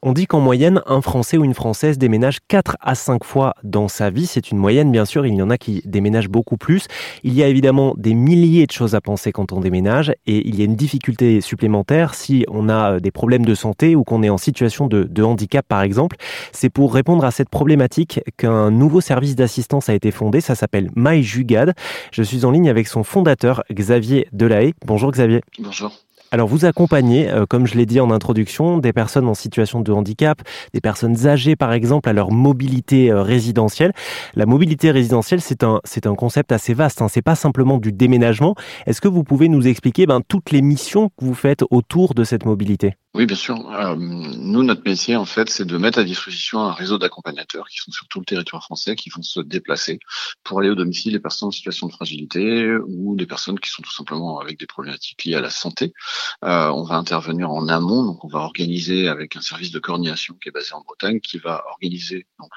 On dit qu'en moyenne, un Français ou une Française déménage 4 à 5 fois dans sa vie. C'est une moyenne, bien sûr. Il y en a qui déménagent beaucoup plus. Il y a évidemment des milliers de choses à penser quand on déménage et il y a une difficulté supplémentaire si on a euh, des problèmes de santé ou qu'on est en situation de, handicap, par exemple. C'est pour répondre à cette problématique qu'un nouveau service d'assistance a été fondé. Ça s'appelle MyJugad. Je suis en ligne avec son fondateur, Xavier Delahaye. Bonjour Xavier. Bonjour. Alors vous accompagnez, euh, comme je l'ai dit en introduction, des personnes en situation de handicap, des personnes âgées par exemple à leur mobilité euh, résidentielle. La mobilité résidentielle, c'est un un concept assez vaste. Hein. C'est pas simplement du déménagement. Est-ce que vous pouvez nous expliquer ben, toutes les missions que vous faites autour de cette mobilité? Oui, bien sûr. Euh, nous, notre métier, en fait, c'est de mettre à disposition un réseau d'accompagnateurs qui sont sur tout le territoire français, qui vont se déplacer pour aller au domicile des personnes en situation de fragilité ou des personnes qui sont tout simplement avec des problématiques liées à la santé. Euh, on va intervenir en amont, donc on va organiser avec un service de coordination qui est basé en Bretagne, qui va organiser donc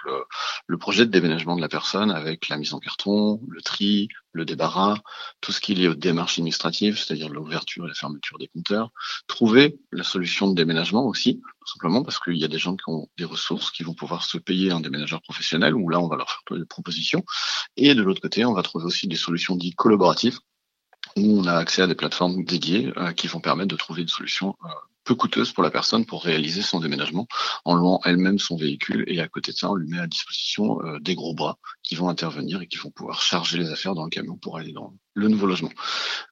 le, projet de déménagement de la personne avec la mise en carton, le tri, le débarras, tout ce qui est lié aux démarches administratives, c'est-à-dire l'ouverture et la fermeture des compteurs, trouver la solution de déménagement aussi, simplement parce qu'il y a des gens qui ont des ressources qui vont pouvoir se payer un déménageur professionnel, où là on va leur faire des propositions, et de l'autre côté on va trouver aussi des solutions dites collaboratives, où on a accès à des plateformes dédiées euh, qui vont permettre de trouver une solution euh, peu coûteuse pour la personne pour réaliser son déménagement en louant elle-même son véhicule et à côté de ça on lui met à disposition euh, des gros bras qui vont intervenir et qui vont pouvoir charger les affaires dans le camion pour aller dans le nouveau logement.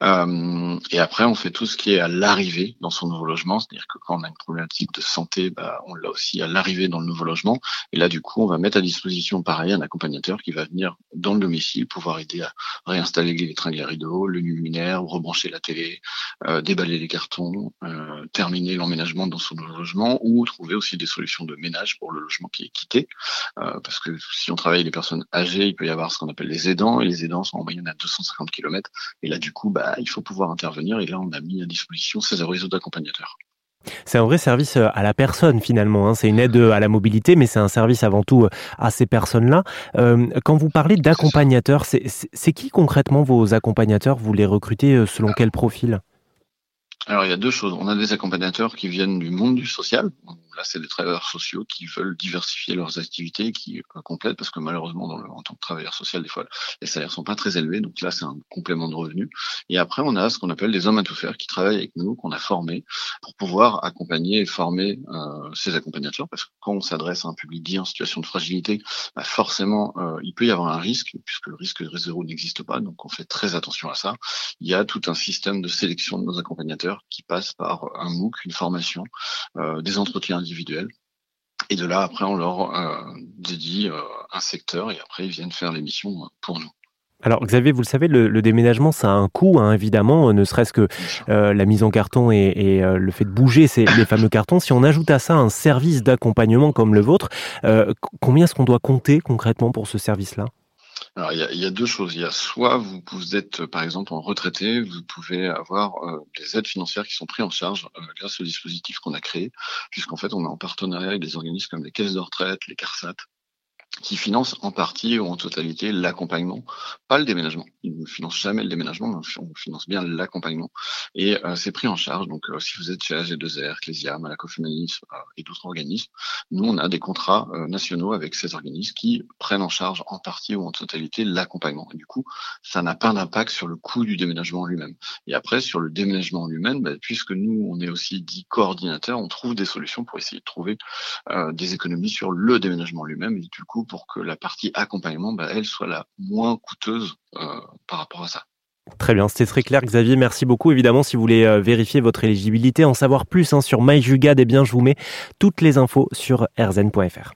Euh, et après, on fait tout ce qui est à l'arrivée dans son nouveau logement, c'est-à-dire que quand on a une problématique de santé, bah, on l'a aussi à l'arrivée dans le nouveau logement. Et là, du coup, on va mettre à disposition, pareil, un accompagnateur qui va venir dans le domicile, pouvoir aider à réinstaller les tringles à rideaux, le luminaire, rebrancher la télé, euh, déballer les cartons, euh, terminer l'emménagement dans son logement, ou trouver aussi des solutions de ménage pour le logement qui est quitté. Euh, parce que si on travaille les personnes âgées, il peut y avoir ce qu'on appelle les aidants, et les aidants sont en moyenne à 250 km et là, du coup, bah, il faut pouvoir intervenir. Et là, on a mis à disposition ces réseaux d'accompagnateurs. C'est un vrai service euh, à la personne finalement. Hein. C'est une aide euh, à la mobilité, mais c'est un service avant tout à ces personnes-là. quand vous parlez d'accompagnateurs, c'est qui concrètement vos accompagnateurs? Vous les recrutez selon quel profil? Alors il y a deux choses. On a des accompagnateurs qui viennent du monde du social. C'est des travailleurs sociaux qui veulent diversifier leurs activités, qui complètent, parce que malheureusement, dans le, en tant que travailleur social, des fois, les salaires sont pas très élevés. Donc là, c'est un complément de revenu. Et après, on a ce qu'on appelle des hommes à tout faire qui travaillent avec nous, qu'on a formés pour pouvoir accompagner et former euh, ces accompagnateurs. Parce que quand on s'adresse à un public dit en situation de fragilité, bah forcément, euh, il peut y avoir un risque, puisque le risque zéro n'existe pas. Donc on fait très attention à ça. Il y a tout un système de sélection de nos accompagnateurs qui passe par un MOOC, une formation, euh, des entretiens Et de là, après, on leur euh, dédie euh, un secteur et après, ils viennent faire les missions pour nous. Alors Xavier, vous le savez, le, déménagement, ça a un coût, hein, évidemment, ne serait-ce que la mise en carton et, le fait de bouger ces, les fameux cartons. Si on ajoute à ça un service d'accompagnement comme le vôtre, combien est-ce qu'on doit compter concrètement pour ce service-là? Alors, il y, a, il y, a, deux choses. Il y a soit vous, vous êtes, par exemple, en retraité, vous pouvez avoir euh, des aides financières qui sont prises en charge euh, grâce au dispositif qu'on a créé, puisqu'en fait, on est en partenariat avec des organismes comme les caisses de retraite, les CARSAT, qui finance en partie ou en totalité l'accompagnement, pas le déménagement. Il ne finance jamais le déménagement, mais on finance bien l'accompagnement. Et euh, c'est pris en charge. Donc, euh, si vous êtes chez AG2R, Clésia, Malakoff Humanisme euh, et d'autres organismes, nous, on a des contrats nationaux avec ces organismes qui prennent en charge en partie ou en totalité l'accompagnement. Et du coup, ça n'a pas d'impact sur le coût du déménagement lui-même. Et après, sur le déménagement lui-même, bah, puisque nous, on est aussi dit coordinateur, on trouve des solutions pour essayer de trouver des économies sur le déménagement lui-même. Et du coup, pour que la partie accompagnement, bah, elle soit la moins coûteuse euh, par rapport à ça. Très bien, c'était très clair Xavier, merci beaucoup. Évidemment, si vous voulez euh, vérifier votre éligibilité, en savoir plus hein, sur MyJugad, eh bien, je vous mets toutes les infos sur rzn.fr.